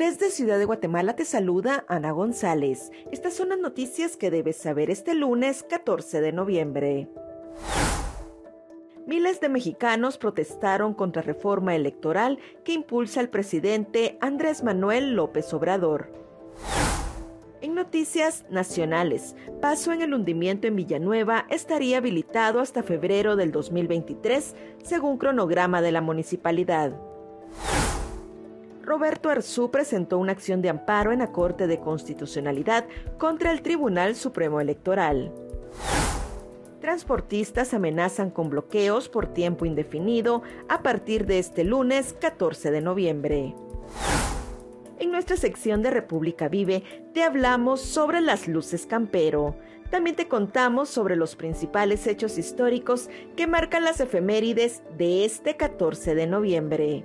Desde Ciudad de Guatemala te saluda Ana González. Estas son las noticias que debes saber este lunes 14 de noviembre. Miles de mexicanos protestaron contra reforma electoral que impulsa el presidente Andrés Manuel López Obrador. En noticias nacionales, paso en el hundimiento en Villanueva estaría habilitado hasta febrero del 2023, según cronograma de la municipalidad. Roberto Arzú presentó una acción de amparo en la Corte de Constitucionalidad contra el Tribunal Supremo Electoral. Transportistas amenazan con bloqueos por tiempo indefinido a partir de este lunes 14 de noviembre. En nuestra sección de República Vive te hablamos sobre las luces campero. También te contamos sobre los principales hechos históricos que marcan las efemérides de este 14 de noviembre.